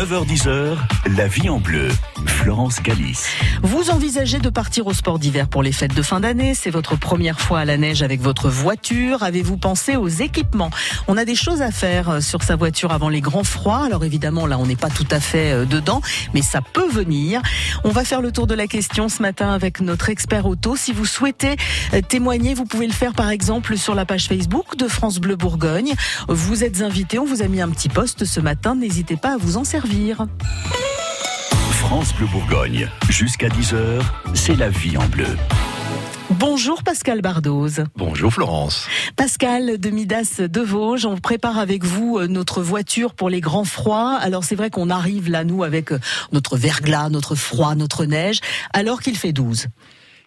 9h10h, la vie en bleu. Florence Galis. Vous envisagez de partir au sport d'hiver pour les fêtes de fin d'année. C'est votre première fois à la neige avec votre voiture. Avez-vous pensé aux équipements? On a des choses à faire euh, sur sa voiture avant les grands froids. Alors évidemment, là, on n'est pas tout à fait euh, dedans, mais ça peut venir. On va faire le tour de la question ce matin avec notre expert auto. Si vous souhaitez euh, témoigner, vous pouvez le faire par exemple sur la page Facebook de France Bleu Bourgogne. Vous êtes invité, on vous a mis un petit post ce matin. N'hésitez pas à vous en servir. France Bleu Bourgogne. Jusqu'à 10h, c'est la vie en bleu. Bonjour Pascal Bardoz. Bonjour Florence. Pascal de Midas de Vosges, on prépare avec vous euh, notre voiture pour les grands froids. Alors c'est vrai qu'on arrive là, nous, avec euh, notre verglas, notre froid, notre neige, alors qu'il fait 12.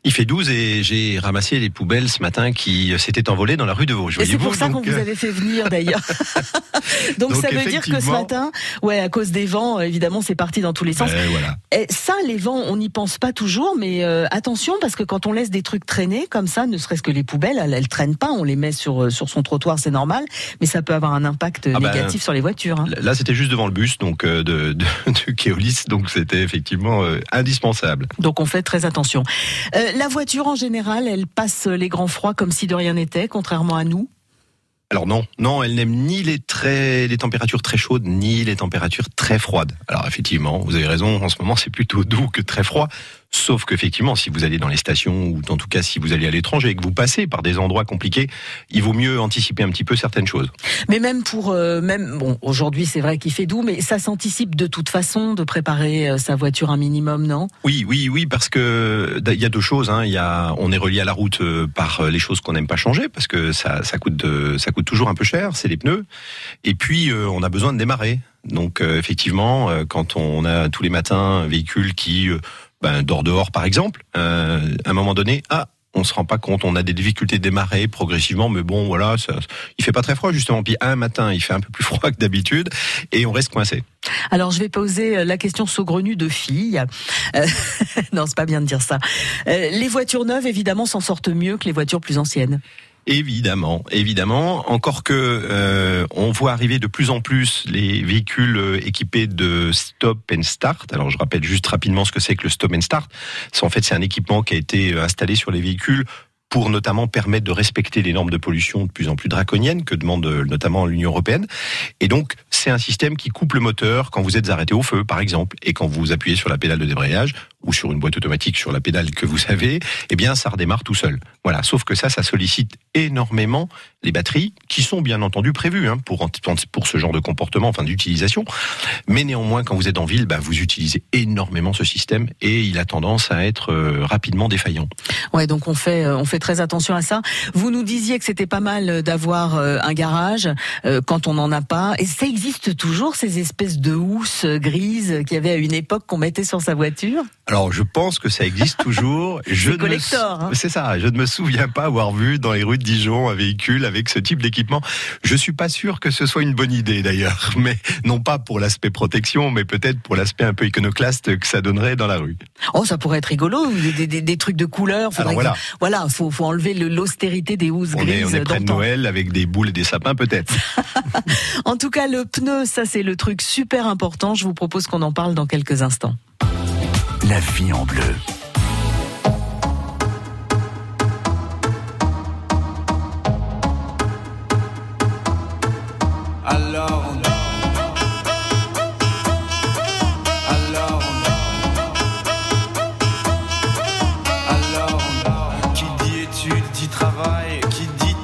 Il fait 12 et j'ai ramassé les poubelles ce matin qui s'étaient envolées dans la rue de Vosges. Et c'est pour ça qu'on vous euh, avait fait venir d'ailleurs. donc, Donc, ça veut dire que ce matin, ouais, à cause des vents, euh, évidemment, c'est parti dans tous les sens. Voilà. Et ça, les vents, on n'y pense pas toujours, mais euh, attention parce que quand on laisse des trucs traîner comme ça, ne serait-ce que les poubelles, elles, elles traînent pas, on les met sur euh, sur son trottoir, c'est normal, mais ça peut avoir un impact Ah ben, négatif sur les voitures. hein. Là, c'était juste devant le bus donc euh, de, de, de Keolis, donc c'était effectivement euh, indispensable. Donc on fait très attention. La voiture en général, elle passe les grands froids comme si de rien n'était, contrairement à nous. Alors non, non, elle n'aime ni les très les températures très chaudes ni les températures très froides. Alors effectivement, vous avez raison, en ce moment c'est plutôt doux que très froid. Sauf qu'effectivement, si vous allez dans les stations ou en tout cas si vous allez à l'étranger et que vous passez par des endroits compliqués, il vaut mieux anticiper un petit peu certaines choses. Mais même pour euh, même bon, aujourd'hui c'est vrai qu'il fait doux, mais ça s'anticipe de toute façon de préparer euh, sa voiture un minimum, non? Oui, oui, oui, parce que il y a deux choses. Hein. Il y a, on est relié à la route euh, par euh, les choses qu'on n'aime pas changer, parce que ça, ça coûte, de- ça coûte toujours un peu cher. C'est les pneus. Et puis, euh, on a besoin de démarrer. Donc, euh, effectivement, euh, quand on a tous les matins un véhicule qui euh, ben, dehors, par exemple, euh, à un moment donné, ah. On se rend pas compte, on a des difficultés de démarrer progressivement, mais bon, voilà, ça, il fait pas très froid justement. Puis un matin, il fait un peu plus froid que d'habitude, et on reste coincé. Alors je vais poser euh, la question saugrenue de fille. Euh, non, c'est pas bien de dire ça. Euh, les voitures neuves, évidemment, s'en sortent mieux que les voitures plus anciennes. Évidemment, évidemment. Encore que euh, on voit arriver de plus en plus les véhicules euh, équipés de stop and start. Alors je rappelle juste rapidement ce que c'est que le stop and start. En fait c'est un équipement qui a été euh, installé sur les véhicules pour notamment permettre de respecter les normes de pollution de plus en plus draconiennes que demande euh, notamment l'Union européenne. Et donc c'est un système qui coupe le moteur quand vous êtes arrêté au feu, par exemple, et quand vous appuyez sur la pédale de débrayage ou sur une boîte automatique sur la pédale que vous avez, eh bien ça redémarre tout seul. Voilà. Sauf que ça, ça sollicite énormément les batteries, qui sont bien entendu prévues hein, pour pour ce genre de comportement, enfin d'utilisation. Mais néanmoins, quand vous êtes en ville, bah, vous utilisez énormément ce système et il a tendance à être euh, rapidement défaillant. Ouais, donc on fait euh, on fait très attention à ça. Vous nous disiez que c'était pas mal d'avoir euh, un garage euh, quand on n'en a pas. Et ça existe toujours ces espèces de housses grises qu'il y avait à une époque qu'on mettait sur sa voiture? Alors, je pense que ça existe toujours. je me collector, hein. C'est ça. Je ne me souviens pas avoir vu dans les rues de Dijon un véhicule avec ce type d'équipement. Je suis pas sûr que ce soit une bonne idée d'ailleurs, mais non pas pour l'aspect protection, mais peut-être pour l'aspect un peu iconoclaste que ça donnerait dans la rue. Oh, ça pourrait être rigolo, des, des- des trucs de couleur. Faudrait Alors voilà. que- voilà, faut, faut enlever le- l'austérité des housses On est, grises. on est près de. Noël avec des boules et des sapins peut-être. En tout cas, le pneu, ça c'est le truc super important. Je vous propose qu'on en parle dans quelques instants. La vie en bleu.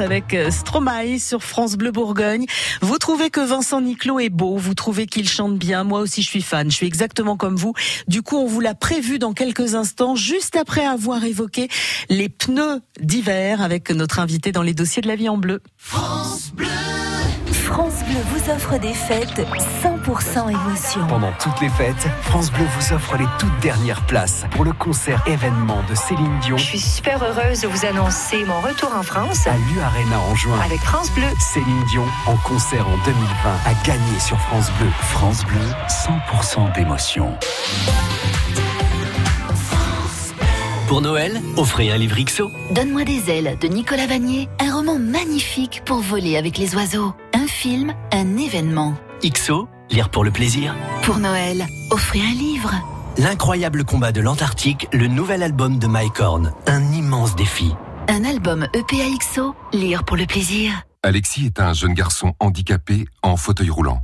Avec euh, Stromae sur France Bleu Bourgogne. Vous trouvez que Vincent Niclot est beau, vous trouvez qu'il chante bien. Moi aussi je suis fan, je suis exactement comme vous. Du coup on vous l'a prévu dans quelques instants, juste après avoir évoqué les pneus d'hiver avec notre invité dans les dossiers de la vie en bleu. France Bleu vous offre des fêtes 100% émotion. Pendant toutes les fêtes, France Bleu vous offre les toutes dernières places pour le concert événement de Céline Dion Je suis super heureuse de vous annoncer mon retour en France à l'U Arena en juin. avec France Bleu. Céline Dion en concert en 2020 à gagner sur France Bleu. France Bleu, 100% d'émotion. Pour Noël, offrez un livre XO. Donne-moi des ailes de Nicolas Vanier, un roman magnifique pour voler avec les oiseaux. Un film, un événement. XO, lire pour le plaisir. Pour Noël, offrez un livre. L'incroyable combat de l'Antarctique, le nouvel album de Mike Horn. Un immense défi. Un album EPAXO, lire pour le plaisir. Alexis est un jeune garçon handicapé en fauteuil roulant.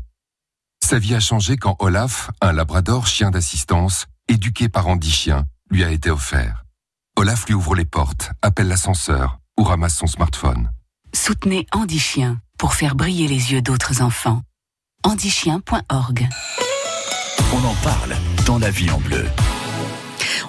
Sa vie a changé quand Olaf, un labrador chien d'assistance, éduqué par Andy Chien, lui a été offert. Olaf lui ouvre les portes, appelle l'ascenseur ou ramasse son smartphone. Soutenez Andy Chien pour faire briller les yeux d'autres enfants. handichien.org On en parle dans la vie en bleu.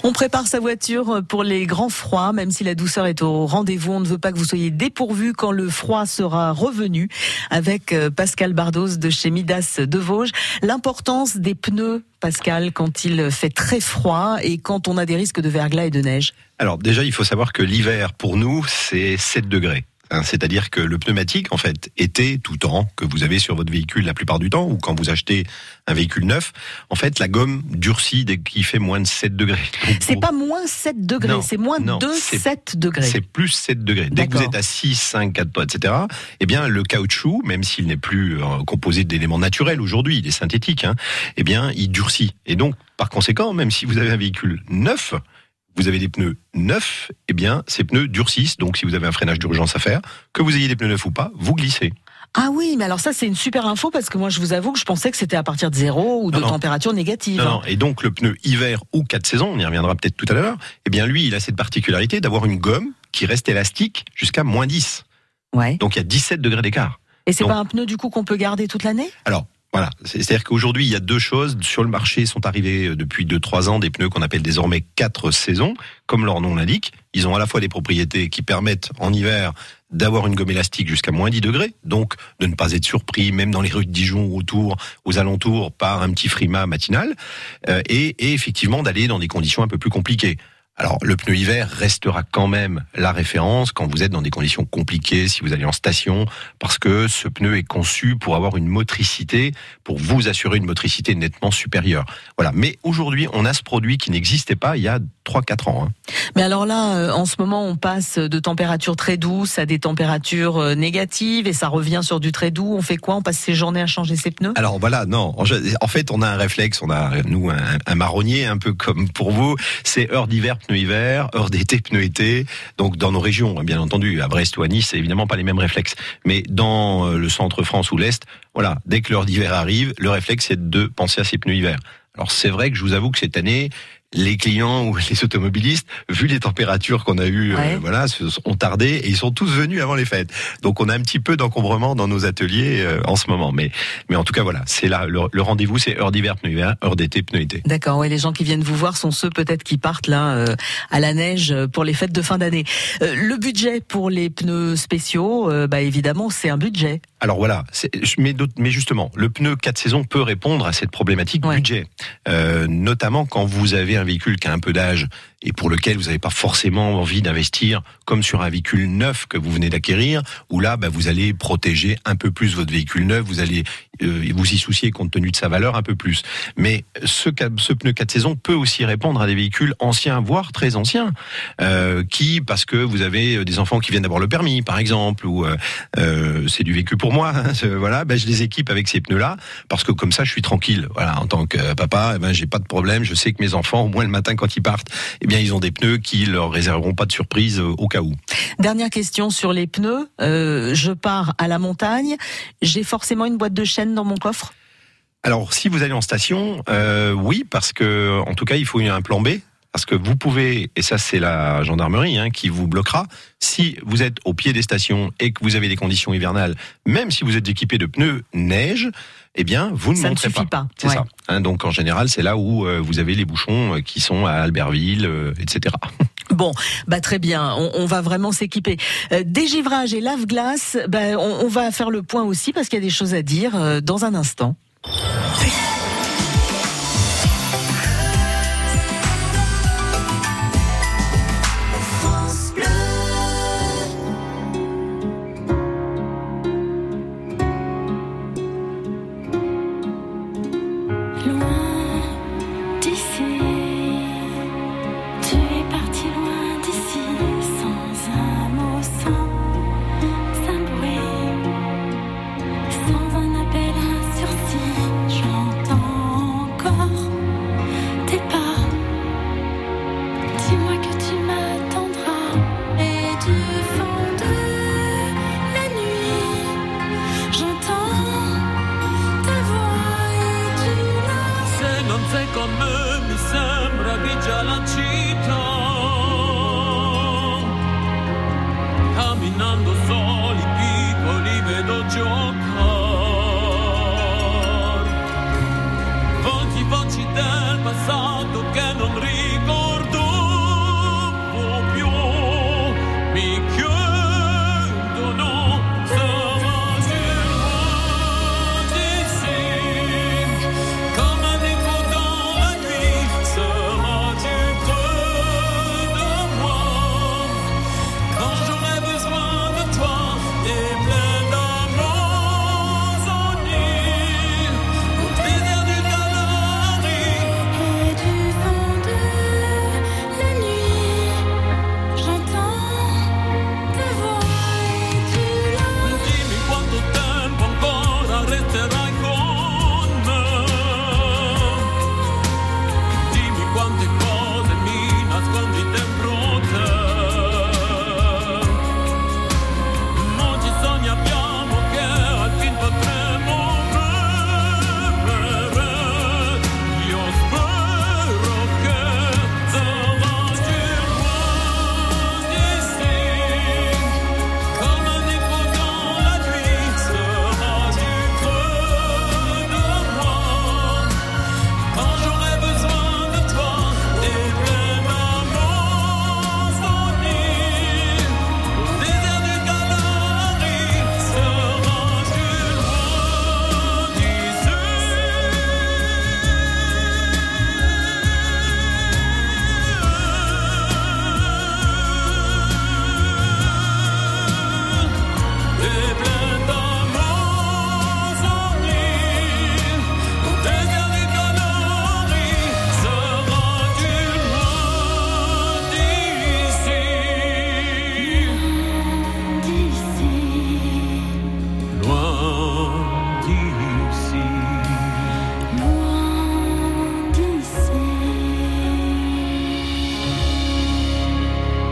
On prépare sa voiture pour les grands froids, même si la douceur est au rendez-vous. On ne veut pas que vous soyez dépourvus quand le froid sera revenu. Avec euh, Pascal Bardos de chez Midas de Vosges, l'importance des pneus, Pascal, quand il fait très froid et quand on a des risques de verglas et de neige. Alors déjà, il faut savoir que l'hiver, pour nous, c'est 7 degrés. Hein, C'est-à-dire que le pneumatique, en fait, été, tout temps, que vous avez sur votre véhicule la plupart du temps, ou quand vous achetez un véhicule neuf, en fait, la gomme durcit dès qu'il fait moins de 7 degrés. C'est pas moins 7 degrés, c'est moins non, 2, c'est- 7 degrés. C'est plus 7 degrés. Dès que vous êtes à 6, 5, 4, etc., eh bien, le caoutchouc, même s'il n'est plus euh, composé d'éléments naturels aujourd'hui, il est synthétique, hein, eh bien, il durcit. Et donc, par conséquent, même si vous avez un véhicule neuf, vous avez des pneus neufs, eh bien, ces pneus durcissent. Donc, si vous avez un freinage d'urgence à faire, que vous ayez des pneus neufs ou pas, vous glissez. Ah oui, mais alors ça c'est une super info parce que moi je vous avoue que je pensais que c'était à partir de zéro ou de Non, température négative. Non, non. Et donc, le pneu hiver ou 4 saisons, on y reviendra peut-être tout à l'heure, eh bien, lui, il a cette particularité d'avoir une gomme qui reste élastique jusqu'à moins 10. Ouais. Donc, il y a 17 degrés d'écart. Et c'est pas un pneu du coup qu'on peut garder toute l'année? Alors, voilà. C'est- C'est-à-dire qu'aujourd'hui, il y a deux choses. Sur le marché sont arrivés euh, depuis 2-3 ans des pneus qu'on appelle désormais 4 saisons. Comme leur nom l'indique, ils ont à la fois des propriétés qui permettent en hiver d'avoir une gomme élastique jusqu'à moins 10 degrés, donc de ne pas être surpris, même dans les rues de Dijon ou autour, aux alentours, par un petit frima matinal, euh, et effectivement d'aller dans des conditions un peu plus compliquées. Alors le pneu hiver restera quand même la référence quand vous êtes dans des conditions compliquées, si vous allez en station, parce que ce pneu est conçu pour avoir une motricité, pour vous assurer une motricité nettement supérieure. Voilà. Mais aujourd'hui, on a ce produit qui n'existait pas il y a 3-4 ans. Hein. Mais alors là, euh, en ce moment, on passe de températures très douces à des températures euh, négatives et ça revient sur du très doux. On fait quoi? On passe ses journées à changer ses pneus? Alors voilà, non. En fait, on a un réflexe, on a nous un, un marronnier un peu comme pour vous. C'est heure d'hiver pneus hiver, heure d'été pneus été. Donc dans nos régions, bien entendu, à Brest ou à Nice, c'est évidemment pas les mêmes réflexes. Mais dans euh, le centre France ou l'est, voilà, dès que l'heure d'hiver arrive, le réflexe c'est de penser à ces pneus hiver. Alors c'est vrai que je vous avoue que cette année, les clients ou les automobilistes, vu les températures qu'on a eues, euh, voilà, ont tardé et ils sont tous venus avant les fêtes. Donc on a un petit peu d'encombrement dans nos ateliers euh, en ce moment, mais mais en tout cas voilà, c'est là le, rendez-vous, c'est heure d'hiver pneu hiver, heure d'été pneu été. D'accord. Ouais, les gens qui viennent vous voir sont ceux peut-être qui partent là euh, à la neige pour les fêtes de fin d'année. le budget pour les pneus spéciaux, bah évidemment, c'est un budget. Alors voilà, mais, mais justement, le pneu 4 saisons peut répondre à cette problématique budget, notamment quand vous avez un véhicule qui a un peu d'âge et pour lequel vous n'avez pas forcément envie d'investir comme sur un véhicule neuf que vous venez d'acquérir, où là, bah, vous allez protéger un peu plus votre véhicule neuf, vous allez euh, vous y soucier compte tenu de sa valeur un peu plus. Mais ce, pneu 4 saisons peut aussi répondre à des véhicules anciens, voire très anciens, euh, qui, parce que vous avez des enfants qui viennent d'avoir le permis, par exemple, ou euh, c'est du vécu pour moi, hein, voilà, ben, je les équipe avec ces pneus-là, parce que comme ça, je suis tranquille. Voilà, en tant que papa, eh ben, j'ai pas de problème, je sais que mes enfants, au moins le matin quand ils partent, eh bien, ils ont des pneus qui leur réserveront pas de surprise au cas où. Dernière question sur les pneus. je pars à la montagne, j'ai forcément une boîte de chaîne dans mon coffre? Alors, si vous allez en station, euh, oui, parce que en tout cas, il faut un plan B. Parce que vous pouvez, et ça c'est la gendarmerie hein, qui vous bloquera, si vous êtes au pied des stations et que vous avez des conditions hivernales, même si vous êtes équipé de pneus neige, eh bien, vous ne ça monterez pas. pas. C'est ça. Hein, donc, en général, c'est là où euh, vous avez les bouchons euh, qui sont à Albertville, etc. Bon, bah très bien, on, va vraiment s'équiper. Euh, dégivrage et lave-glace, bah, on, on, va faire le point aussi parce qu'il y a des choses à dire euh, dans un instant.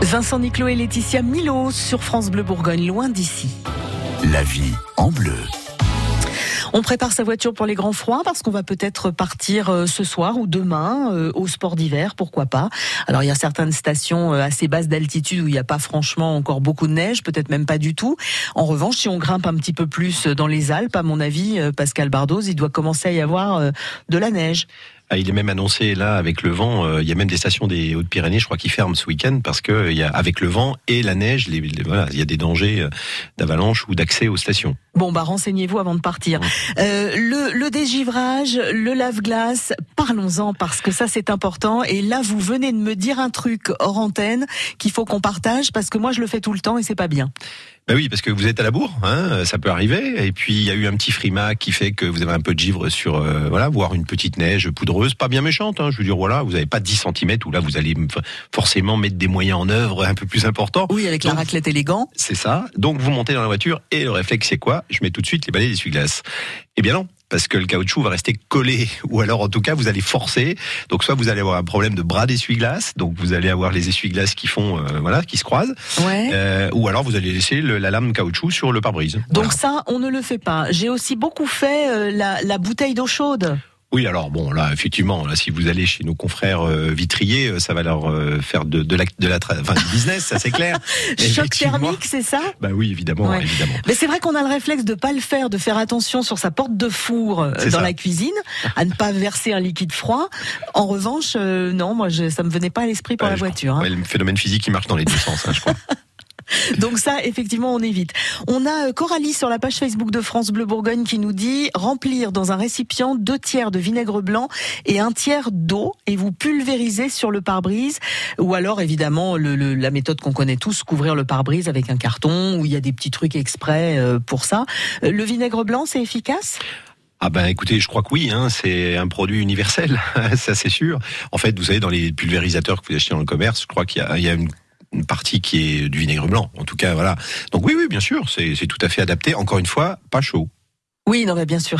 Vincent Niclot et Laetitia Milo sur France Bleu Bourgogne, loin d'ici. La vie en bleu. On prépare sa voiture pour les grands froids parce qu'on va peut-être partir euh, ce soir ou demain euh, au sport d'hiver, pourquoi pas. Alors il y a certaines stations euh, assez basses d'altitude où il n'y a pas franchement encore beaucoup de neige, peut-être même pas du tout. En revanche, si on grimpe un petit peu plus dans les Alpes, à mon avis, Pascal Bardos, il doit commencer à y avoir de la neige. Ah, il est même annoncé là avec le vent. Euh, il y a même des stations des Hautes-Pyrénées, je crois, qui ferment ce week-end parce que il y a avec le vent et la neige, les, voilà, il y a des dangers euh, d'avalanche ou d'accès aux stations. Bon, bah renseignez-vous avant de partir. Euh, le, le dégivrage, le lave-glace, parlons-en parce que ça c'est important. Et là, vous venez de me dire un truc hors antenne qu'il faut qu'on partage parce que moi je le fais tout le temps et c'est pas bien. Ben oui, parce que vous êtes à la bourre, hein, ça peut arriver. Et puis il y a eu un petit frima qui fait que vous avez un peu de givre sur, euh, voilà, voire une petite neige poudreuse, pas bien méchante. Hein, je veux dire, voilà, vous n'avez pas 10 cm où là vous allez forcément mettre des moyens en œuvre un peu plus importants. Oui, avec la raclette élégant. C'est ça. Donc vous montez dans la voiture et le réflexe c'est quoi? Je mets tout de suite les balais d'essuie-glace. Eh bien non, parce que le caoutchouc va rester collé, ou alors en tout cas vous allez forcer. Donc soit vous allez avoir un problème de bras d'essuie-glace, donc vous allez avoir les essuie-glaces qui font, euh, voilà, qui se croisent, ouais. euh, ou alors vous allez laisser le, la lame caoutchouc sur le pare-brise. Donc voilà. ça, on ne le fait pas. J'ai aussi beaucoup fait euh, la, la bouteille d'eau chaude. Oui, alors bon, là, effectivement, là, si vous allez chez nos confrères euh, vitriers, euh, ça va leur euh, faire de, de la, de la, enfin, du business, ça c'est clair. Choc thermique, c'est ça? Bah oui, évidemment, ouais. évidemment. Mais c'est vrai qu'on a le réflexe de pas le faire, de faire attention sur sa porte de four dans ça. la cuisine, à ne pas verser un liquide froid. En revanche, euh, non, moi, je, ça me venait pas à l'esprit pour Ouais, la voiture. hein. Ouais, le phénomène physique qui marche dans les deux sens, hein, je crois. Donc ça, effectivement, on évite. On a euh, Coralie sur la page Facebook de France Bleu Bourgogne qui nous dit remplir dans un récipient deux tiers de vinaigre blanc et un tiers d'eau et vous pulvérisez sur le pare-brise. Ou alors, évidemment, la méthode qu'on connaît tous, couvrir le pare-brise avec un carton où il y a des petits trucs exprès euh, pour ça. Euh, Le vinaigre blanc, c'est efficace? Ah ben écoutez, je crois que oui, hein, c'est un produit universel, ça c'est sûr. En fait, vous savez, dans les pulvérisateurs que vous achetez dans le commerce, je crois qu'il y y a une une partie qui est du vinaigre blanc. En tout cas, voilà. Donc oui, oui, bien sûr, c'est tout à fait adapté. Encore une fois, pas chaud. Oui, non, mais bien sûr.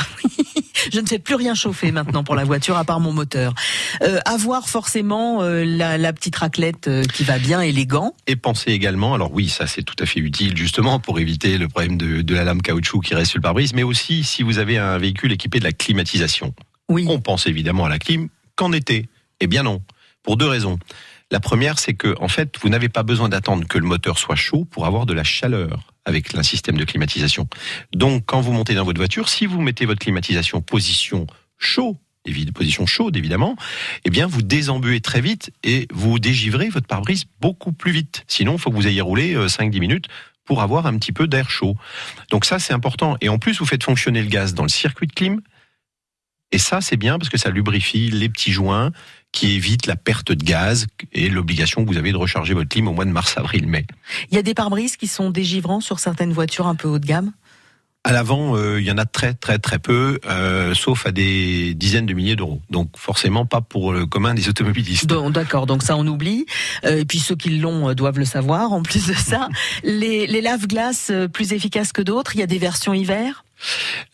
Je ne fais plus rien chauffer maintenant pour la voiture à part mon moteur. Euh, avoir forcément euh, la, la petite raclette euh, qui va bien, élégant. Et pensez également, alors oui, ça c'est tout à fait utile justement pour éviter le problème de, de la lame caoutchouc qui reste sur le pare-brise, mais aussi si vous avez un véhicule équipé de la climatisation. Oui. On pense évidemment à la clim qu'en été. Eh bien non, pour deux raisons. La première, c'est que en fait, vous n'avez pas besoin d'attendre que le moteur soit chaud pour avoir de la chaleur avec un système de climatisation. Donc, quand vous montez dans votre voiture, si vous mettez votre climatisation position chaud, position chaude évidemment, eh bien, vous désembuez très vite et vous dégivrez votre pare-brise beaucoup plus vite. Sinon, il faut que vous ayez roulé euh, 5-10 minutes pour avoir un petit peu d'air chaud. Donc ça, c'est important. Et en plus, vous faites fonctionner le gaz dans le circuit de clim. Et ça, c'est bien parce que ça lubrifie les petits joints qui évite la perte de gaz et l'obligation que vous avez de recharger votre clim au mois de mars, avril, mai. Il y a des pare-brises qui sont dégivrants sur certaines voitures un peu haut de gamme? À l'avant, euh, il y en a très très très peu, euh, sauf à des dizaines de milliers d'euros. Donc forcément pas pour le commun des automobilistes. D'accord, donc ça on oublie. Euh, et puis ceux qui l'ont doivent le savoir. En plus de ça, les, les lave-glaces plus efficaces que d'autres. Il y a des versions hiver?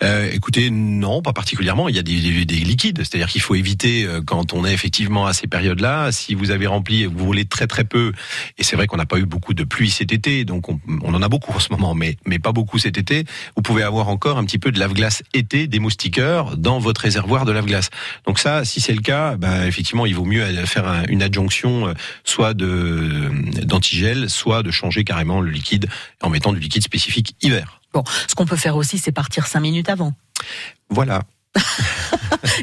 Euh, écoutez, non, pas particulièrement. Il y a des, des, des liquides, c'est-à-dire qu'il faut éviter euh, quand on est effectivement à ces périodes-là. Si vous avez rempli, vous roulez très très peu, et c'est vrai qu'on n'a pas eu beaucoup de pluie cet été, donc on, en a beaucoup en ce moment, mais mais pas beaucoup cet été. Vous pouvez avoir encore un petit peu de lave-glace été, des moustiquaires dans votre réservoir de lave-glace. Donc ça, si c'est le cas, ben effectivement, il vaut mieux faire un, une adjonction, euh, soit de d'antigel, soit de changer carrément le liquide en mettant du liquide spécifique hiver. Bon, ce qu'on peut faire aussi, c'est partir cinq minutes avant. Voilà.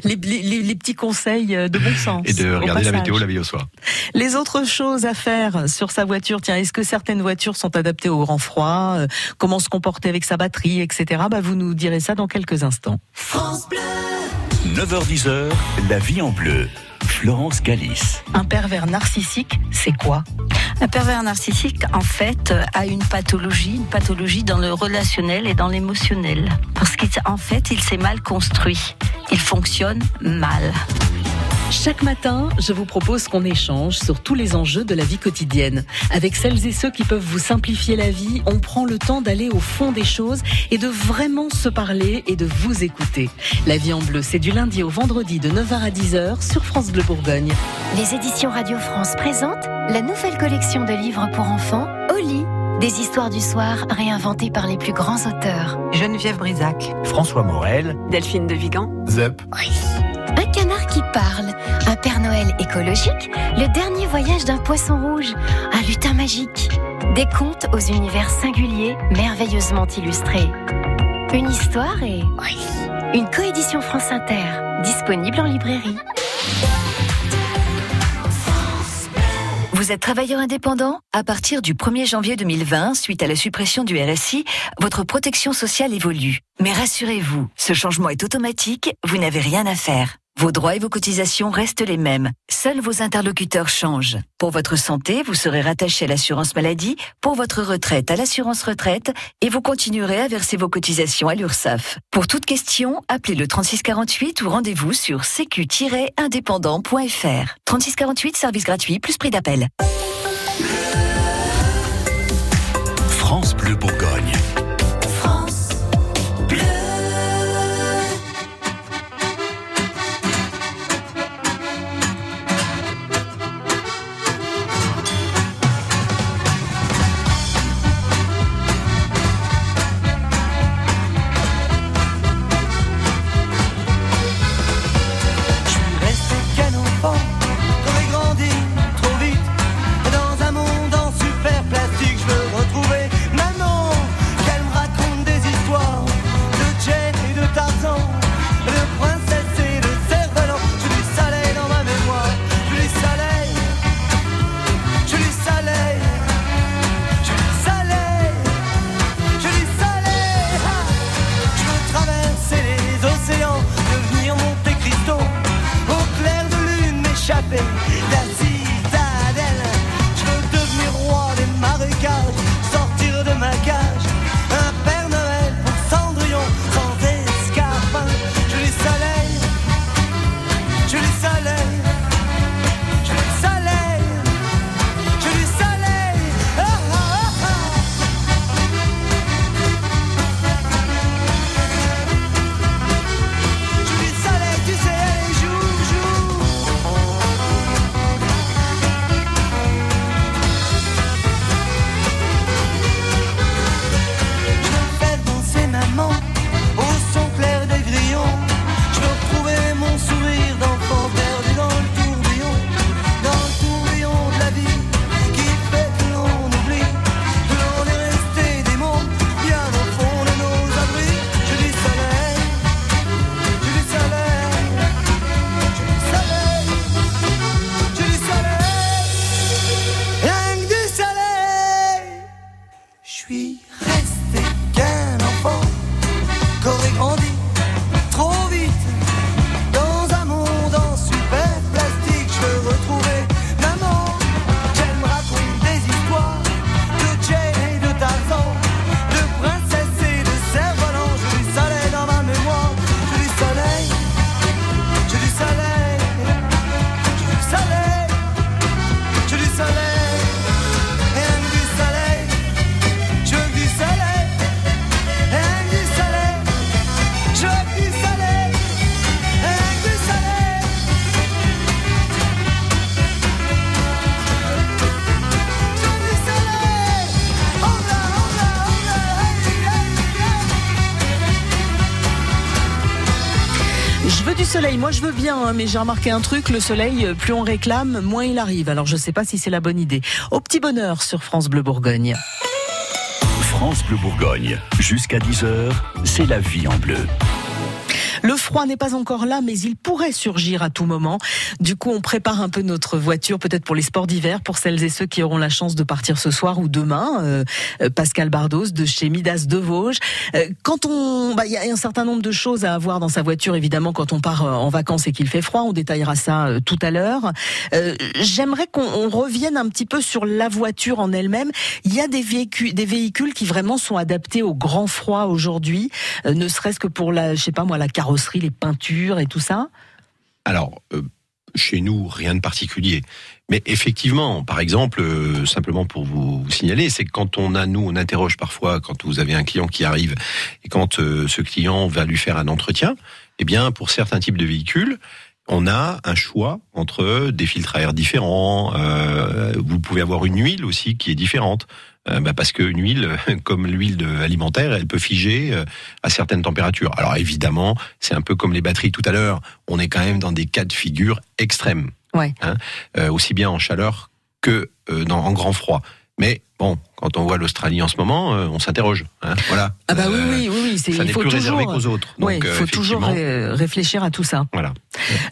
les, les, les, petits conseils de bon sens. Et de regarder la météo la veille au soir. Les autres choses à faire sur sa voiture, tiens, est-ce que certaines voitures sont adaptées au grand froid euh, Comment se comporter avec sa batterie, etc. Bah, vous nous direz ça dans quelques instants. France Bleu 9h10, la vie en bleu. Florence Galis. Un pervers narcissique, c'est quoi? Un pervers narcissique, en fait, a une pathologie, une pathologie dans le relationnel et dans l'émotionnel. Parce qu'en fait, il s'est mal construit. Il fonctionne mal. Chaque matin, je vous propose qu'on échange sur tous les enjeux de la vie quotidienne. Avec celles et ceux qui peuvent vous simplifier la vie, on prend le temps d'aller au fond des choses et de vraiment se parler et de vous écouter. La vie en bleu, c'est du lundi au vendredi de 9h à 10h sur France Bleu Bourgogne. Les éditions Radio France présentent la nouvelle collection de livres pour enfants, Oli. Des histoires du soir réinventées par les plus grands auteurs. Geneviève Brisac. François Morel. Delphine de Vigan. Zep. Un canard parle, un Père Noël écologique, le dernier voyage d'un poisson rouge, un lutin magique. Des contes aux univers singuliers, merveilleusement illustrés. Une histoire et une coédition France Inter, disponible en librairie. Vous êtes travailleur indépendant? À partir du 1er janvier 2020, suite à la suppression du RSI, votre protection sociale évolue. Mais rassurez-vous, ce changement est automatique, vous n'avez rien à faire. Vos droits et vos cotisations restent les mêmes. Seuls vos interlocuteurs changent. Pour votre santé, vous serez rattaché à l'assurance maladie, pour votre retraite à l'assurance retraite, et vous continuerez à verser vos cotisations à l'URSSAF. Pour toute question, appelez le 3648 ou rendez-vous sur sécu-indépendant.fr. 3648, service gratuit, plus prix d'appel. France Bleu Bourgogne. Moi je veux bien, hein, mais j'ai remarqué un truc, le soleil, euh, plus on réclame, moins il arrive. Alors je sais pas si c'est la bonne idée. Au petit bonheur sur France Bleu Bourgogne. France Bleu Bourgogne, jusqu'à 10h, c'est la vie en bleu. Le froid n'est pas encore là, mais il pourrait surgir à tout moment. Du coup, on prépare un peu notre voiture, peut-être pour les sports d'hiver, pour celles et ceux qui auront la chance de partir ce soir ou demain. Euh, euh Pascal Bardos de chez Midas de Vosges. Euh, quand on, bah, il y a un certain nombre de choses à avoir dans sa voiture, évidemment, quand on part euh, en vacances et qu'il fait froid. On détaillera ça tout à l'heure. J'aimerais qu'on revienne un petit peu sur la voiture en elle-même. Il y a des véhicules, des véhicules qui vraiment sont adaptés au grand froid aujourd'hui, ne serait-ce que pour la, je sais pas moi, la les peintures et tout ça Alors, euh, chez nous, rien de particulier. Mais effectivement, par exemple, euh, simplement pour vous, signaler, c'est que quand on a, nous, on interroge parfois quand vous avez un client qui arrive et quand euh, ce client va lui faire un entretien, eh bien, pour certains types de véhicules, on a un choix entre des filtres à air différents. vous pouvez avoir une huile aussi qui est différente. Euh, bah parce qu'une huile, comme l'huile alimentaire, elle peut figer euh, à certaines températures. Alors évidemment, c'est un peu comme les batteries tout à l'heure. On est quand même dans des cas de figure extrêmes, Ouais. hein, euh, aussi bien en chaleur que dans, en grand froid. Mais bon, quand on voit l'Australie en ce moment, euh, on s'interroge. Hein, voilà. Ah bah oui, Euh, oui, oui, oui. ça il n'est faut plus toujours, réservé qu'aux autres. Il euh, faut toujours ré- réfléchir à tout ça. Voilà.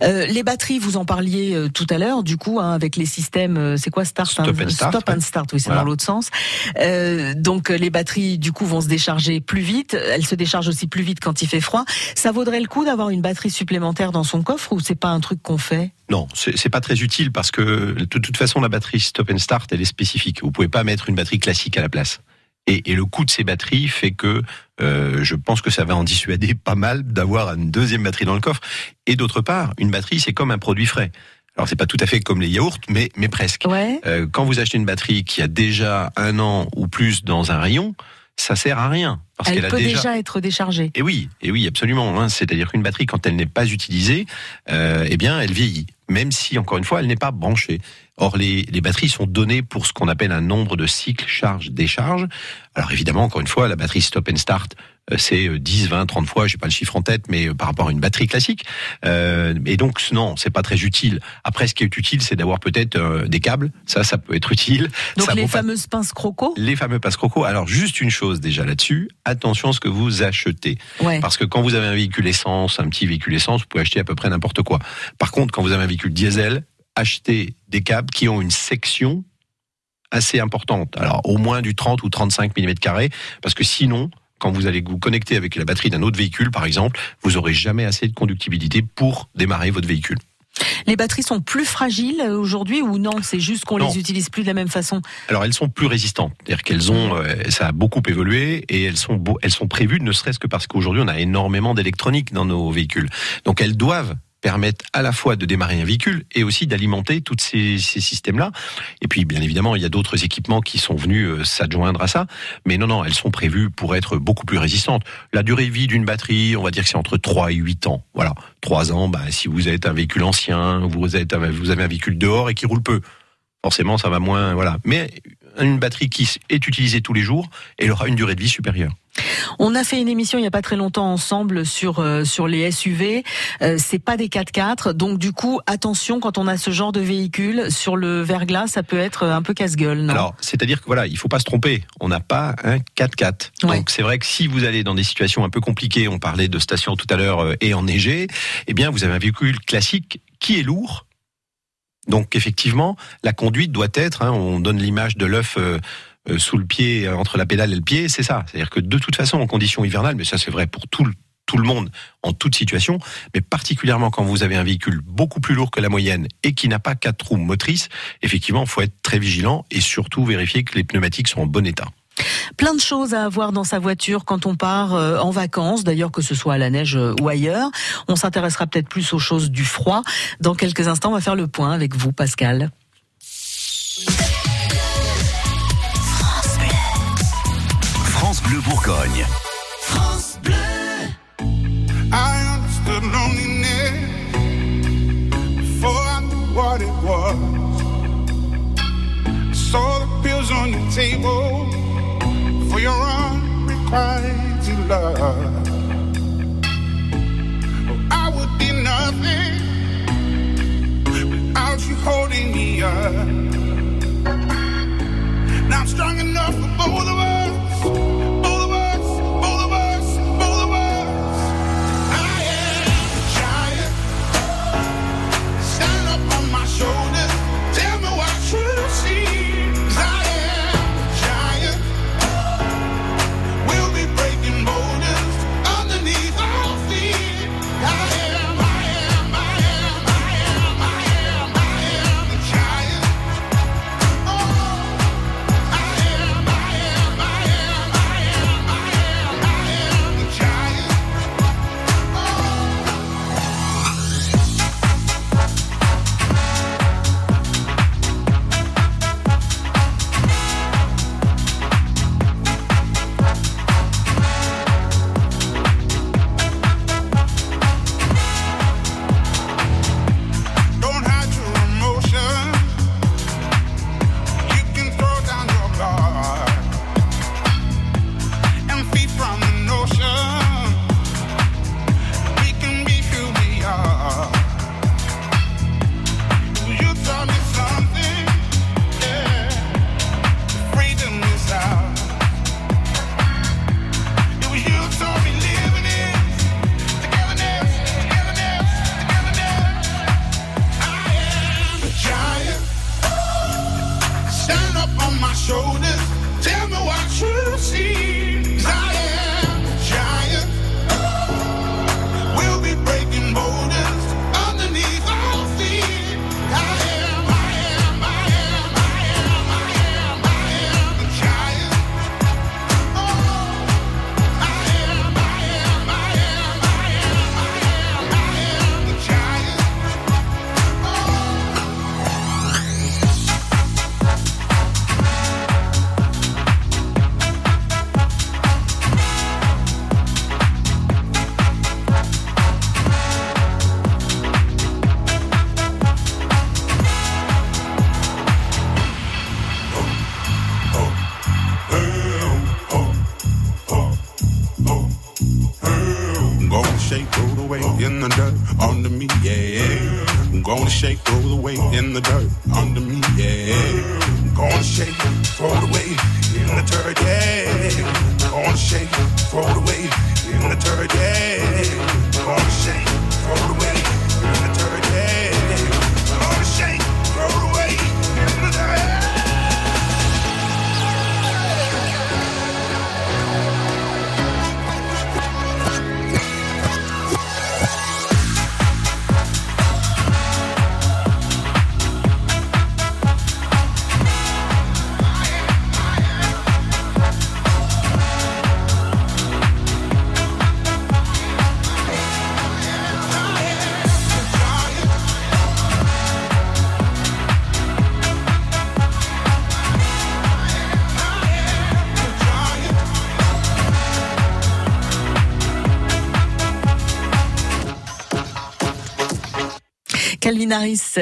Les batteries, vous en parliez tout à l'heure, du coup, hein, avec les systèmes, c'est quoi Start Stop hein, and start, Stop and start, oui, c'est Voilà. dans l'autre sens. Donc les batteries, du coup, vont se décharger plus vite. Elles se déchargent aussi plus vite quand il fait froid. Ça vaudrait le coup d'avoir une batterie supplémentaire dans son coffre ou c'est pas un truc qu'on fait? Non, c'est pas très utile parce que de toute façon la batterie stop and start elle est spécifique. Vous pouvez pas mettre une batterie classique à la place. Et, et le coût de ces batteries fait que euh, je pense que ça va en dissuader pas mal d'avoir une deuxième batterie dans le coffre. Et d'autre part, une batterie c'est comme un produit frais. Alors c'est pas tout à fait comme les yaourts, mais mais presque. Ouais. Euh, quand vous achetez une batterie qui a déjà un an ou plus dans un rayon, ça sert à rien parce Elle a peut déjà déjà être déchargée. et oui, et oui, absolument. hein. C'est-à-dire qu'une batterie, quand elle n'est pas utilisée, euh, eh bien, elle vieillit, même si, encore une fois, elle n'est pas branchée. Or, les, les batteries sont données pour ce qu'on appelle un nombre de cycles charge-décharge. Alors, évidemment, encore une fois, la batterie stop and start, euh, c'est euh, 10, 20, 30 fois, j'ai pas le chiffre en tête, mais euh, par rapport à une batterie classique. Euh, et donc, non, c'est pas très utile. Après, ce qui est utile, c'est d'avoir peut-être euh, des câbles. Ça, ça peut être utile. Donc Ça les pas- fameuses pinces croco les fameux passe croco. Alors juste une chose déjà là-dessus, attention à ce que vous achetez. Ouais. Parce que quand vous avez un véhicule essence, un petit véhicule essence, vous pouvez acheter à peu près n'importe quoi. Par contre, quand vous avez un véhicule diesel, achetez des câbles qui ont une section assez importante. Alors au moins du 30 ou 35 mm parce que sinon, quand vous allez vous connecter avec la batterie d'un autre véhicule, par exemple, vous aurez jamais assez de conductibilité pour démarrer votre véhicule. Les batteries sont plus fragiles euh, aujourd'hui ou non C'est juste qu'on les utilise plus de la même façon? Alors elles sont plus résistantes, c'est-à-dire qu'elles ont, euh, ça a beaucoup évolué et elles sont, beau- elles sont prévues, ne serait-ce que parce qu'aujourd'hui on a énormément d'électronique dans nos véhicules. Donc elles doivent permettre à la fois de démarrer un véhicule et aussi d'alimenter tous ces, systèmes-là. Et puis, bien évidemment, il y a d'autres équipements qui sont venus euh, s'adjoindre à ça. Mais non, non, elles sont prévues pour être beaucoup plus résistantes. La durée de vie d'une batterie, on va dire que c'est entre 3 et 8 ans. Voilà. 3 ans, bah, si vous êtes un véhicule ancien, vous, êtes, vous avez un véhicule dehors et qui roule peu forcément ça va moins voilà mais une batterie qui est utilisée tous les jours elle aura une durée de vie supérieure On a fait une émission il n'y a pas très longtemps ensemble sur euh, sur les SUV. Euh, c'est pas des 4x4, donc du coup attention quand on a ce genre de véhicule sur le verglas, ça peut être un peu casse-gueule. alors c'est-à-dire que voilà il faut pas se tromper on n'a pas un 4x4 Ouais. donc c'est vrai que si vous allez dans des situations un peu compliquées on parlait de station tout à l'heure euh, et enneigé eh bien vous avez un véhicule classique qui est lourd donc effectivement la conduite doit être hein, on donne l'image de l'œuf euh, euh, sous le pied, euh, entre la pédale et le pied, c'est ça. C'est-à-dire que de toute façon, en conditions hivernales, mais ça c'est vrai pour tout tout le monde, en toute situation, mais particulièrement quand vous avez un véhicule beaucoup plus lourd que la moyenne et qui n'a pas quatre roues motrices, effectivement, il faut être très vigilant et surtout vérifier que les pneumatiques sont en bon état. Plein de choses à avoir dans sa voiture quand on part euh, en vacances, d'ailleurs que ce soit à la neige euh, ou ailleurs. On s'intéressera peut-être plus aux choses du froid. Dans quelques instants, on va faire le point avec vous, Pascal. France Bleu Bourgogne. I understood loneliness before I knew what it was. Saw the pills on your table for your unrequited love. Oh, I would be nothing without you holding me up. Now I'm strong enough for both of us.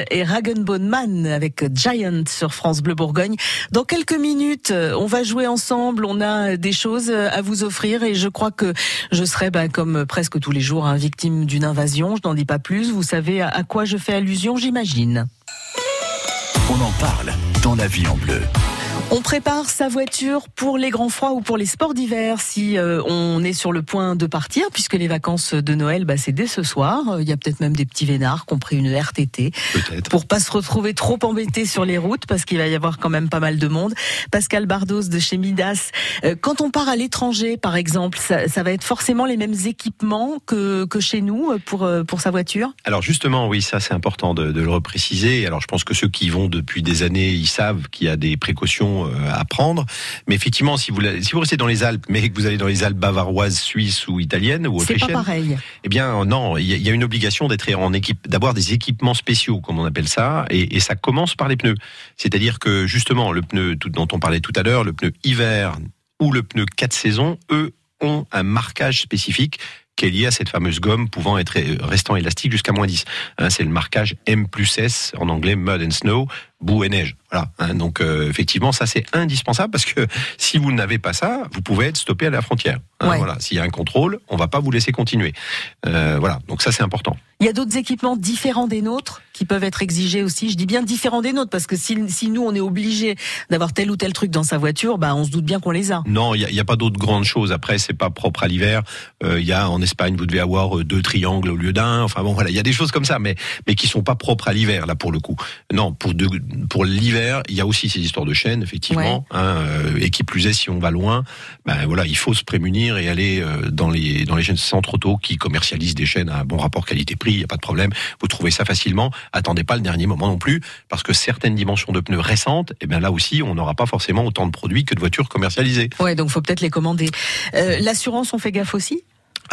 Et Ragenbone Man avec Giant sur France Bleu Bourgogne. Dans quelques minutes, euh, on va jouer ensemble. On a des choses à vous offrir et je crois que je serai, bah, comme presque tous les jours, hein, victime d'une invasion. Je n'en dis pas plus. Vous savez à quoi je fais allusion, j'imagine. On en parle dans la vie en bleu. On prépare sa voiture pour les grands froids ou pour les sports d'hiver si euh, on est sur le point de partir, puisque les vacances de Noël, bah, c'est dès ce soir. Euh, Il y a peut-être même des petits vénards qui ont pris une RTT pour pas se retrouver trop embêtés sur les routes, parce qu'il va y avoir quand même pas mal de monde. Pascal Bardos de chez Midas. euh, quand on part à l'étranger, par exemple, ça, ça va être forcément les mêmes équipements que, que chez nous pour, euh, pour sa voiture? Alors justement, oui, ça c'est important de, de le repréciser. Alors je pense que ceux qui vont depuis des années, ils savent qu'il y a des précautions euh, à prendre. Mais effectivement, si vous, si vous restez dans les Alpes, mais que vous allez dans les Alpes bavaroises, suisses ou italiennes ou C'est pas autrichiennes, pareil. eh bien non, il y, a- une obligation d'être en équipe, d'avoir des équipements spéciaux, comme on appelle ça, et, et ça commence par les pneus. C'est-à-dire que justement, le pneu dont on parlait tout à l'heure, le pneu hiver ou le pneu 4 saisons, eux ont un marquage spécifique qui est lié à cette fameuse gomme pouvant être euh, restant élastique jusqu'à moins 10. Hein, c'est le marquage M plus S, en anglais Mud and Snow, boue et neige. Voilà. hein, donc euh, effectivement, ça c'est indispensable parce que si vous n'avez pas ça, vous pouvez être stoppé à la frontière. Hein, Ouais. Voilà. S'il y a un contrôle, on va pas vous laisser continuer. Euh, voilà. Donc ça c'est important. Il y a d'autres équipements différents des nôtres qui peuvent être exigés aussi. Je dis bien différents des nôtres parce que si, si nous on est obligé d'avoir tel ou tel truc dans sa voiture, bah on se doute bien qu'on les a. Non, il n'y a, pas d'autres grandes choses. Après, c'est pas propre à l'hiver. Euh, Il y a en Espagne, vous devez avoir deux triangles au lieu d'un. Enfin bon, voilà, il y a des choses comme ça, mais mais qui sont pas propres à l'hiver là pour le coup. Non, pour de, pour l'hiver, il y a aussi ces histoires de chaînes, effectivement. Hein, euh, et qui plus est, si on va loin, ben voilà, il faut se prémunir et aller euh, dans les dans les chaînes centres auto qui commercialisent des chaînes à un bon rapport qualité-prix. Il y a pas de problème. Vous trouvez ça facilement. Attendez pas le dernier moment non plus, parce que certaines dimensions de pneus récentes, et bien là aussi, on n'aura pas forcément autant de produits que de voitures commercialisées. Ouais, donc faut peut-être les commander. Euh, L'assurance, on fait gaffe aussi?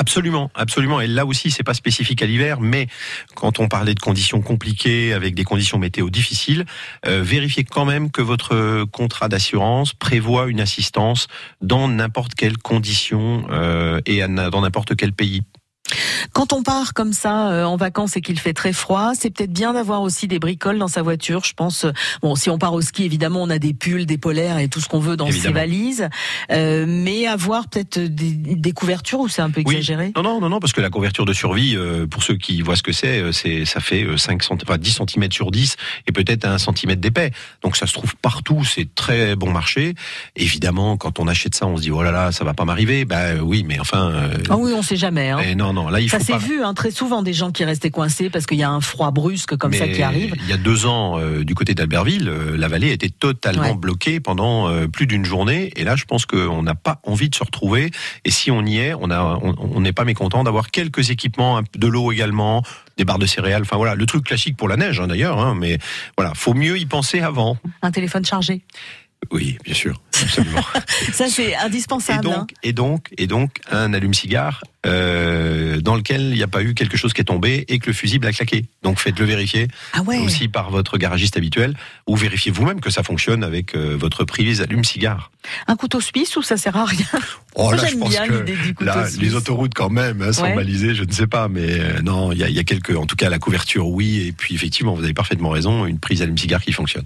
Absolument, absolument. Et là aussi, c'est pas spécifique à l'hiver, mais quand on parlait de conditions compliquées avec des conditions météo difficiles, euh, vérifiez quand même que votre contrat d'assurance prévoit une assistance dans n'importe quelle condition euh, et dans n'importe quel pays. Quand on part comme ça euh, en vacances et qu'il fait très froid, c'est peut-être bien d'avoir aussi des bricoles dans sa voiture. Je pense, bon, si on part au ski, évidemment, on a des pulls, des polaires et tout ce qu'on veut dans ses valises, Euh, mais avoir peut-être des, des couvertures ou c'est un peu Oui. exagéré? Non, non, non, non, parce que la couverture de survie, euh, pour ceux qui voient ce que c'est, c'est ça fait euh, 5 cent... enfin, 10 cm sur 10 et peut-être un centimètre d'épais. Donc ça se trouve partout, c'est très bon marché. Évidemment, quand on achète ça, on se dit oh là là, ça va pas m'arriver. Ben oui, mais enfin. Ah oui, on sait jamais. Hein. eh non, non, là il ça s'est pas. vu hein, très souvent des gens qui restaient coincés parce qu'il y a un froid brusque comme ça qui arrive. Il y a deux ans, euh, du côté d'Albertville, euh, la vallée était totalement Ouais. bloquée pendant euh, plus d'une journée. Et là, je pense qu'on n'a pas envie de se retrouver. Et si on y est, on a, on on n'est pas mécontent d'avoir quelques équipements, de l'eau également, des barres de céréales. Enfin voilà, le truc classique pour la neige hein, d'ailleurs. Hein, mais voilà, faut mieux y penser avant. Un téléphone chargé. Oui, bien sûr, absolument. Ça, c'est et indispensable. hein. et donc, et donc, un allume-cigare euh, dans lequel il n'y a pas eu quelque chose qui est tombé et que le fusible a claqué. Donc, faites-le vérifier Ah ouais. aussi par votre garagiste habituel ou vérifiez vous-même que ça fonctionne avec euh, votre prise allume-cigare. Un couteau suisse ou ça sert à rien Oh là, je pense bien que du là, les autoroutes quand même, hein, Ouais. baliser, je ne sais pas, mais euh, non, il y a, il y a quelques, en tout cas la couverture, oui, et puis effectivement, vous avez parfaitement raison, une prise allume-cigare qui fonctionne.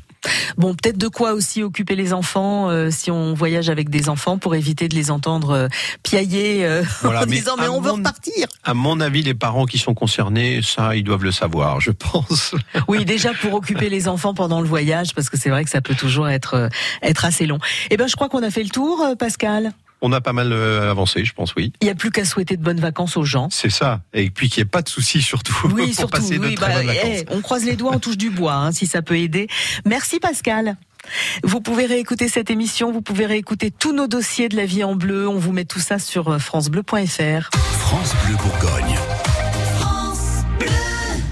Bon, peut-être de quoi aussi occuper les enfants euh, si on voyage avec des enfants pour éviter de les entendre euh, piailler euh, Voilà, en mais disant mais on veut repartir. À mon avis, les parents qui sont concernés, ça, ils doivent le savoir, je pense. Oui, déjà pour occuper les enfants pendant le voyage, parce que c'est vrai que ça peut toujours être euh, être assez long. Eh ben, je crois qu'on a fait le tour, euh, Pascal. On a pas mal avancé, je pense, oui. Il n'y a plus qu'à souhaiter de bonnes vacances aux gens. C'est ça. Et puis qu'il n'y ait pas de soucis, surtout, Oui, pour surtout. passer de oui, très bah, bonnes vacances. eh, on croise les doigts, on touche du bois, hein, si ça peut aider. Merci Pascal. Vous pouvez réécouter cette émission, vous pouvez réécouter tous nos dossiers de la vie en bleu. On vous met tout ça sur euh, francebleu.fr. France Bleu Bourgogne.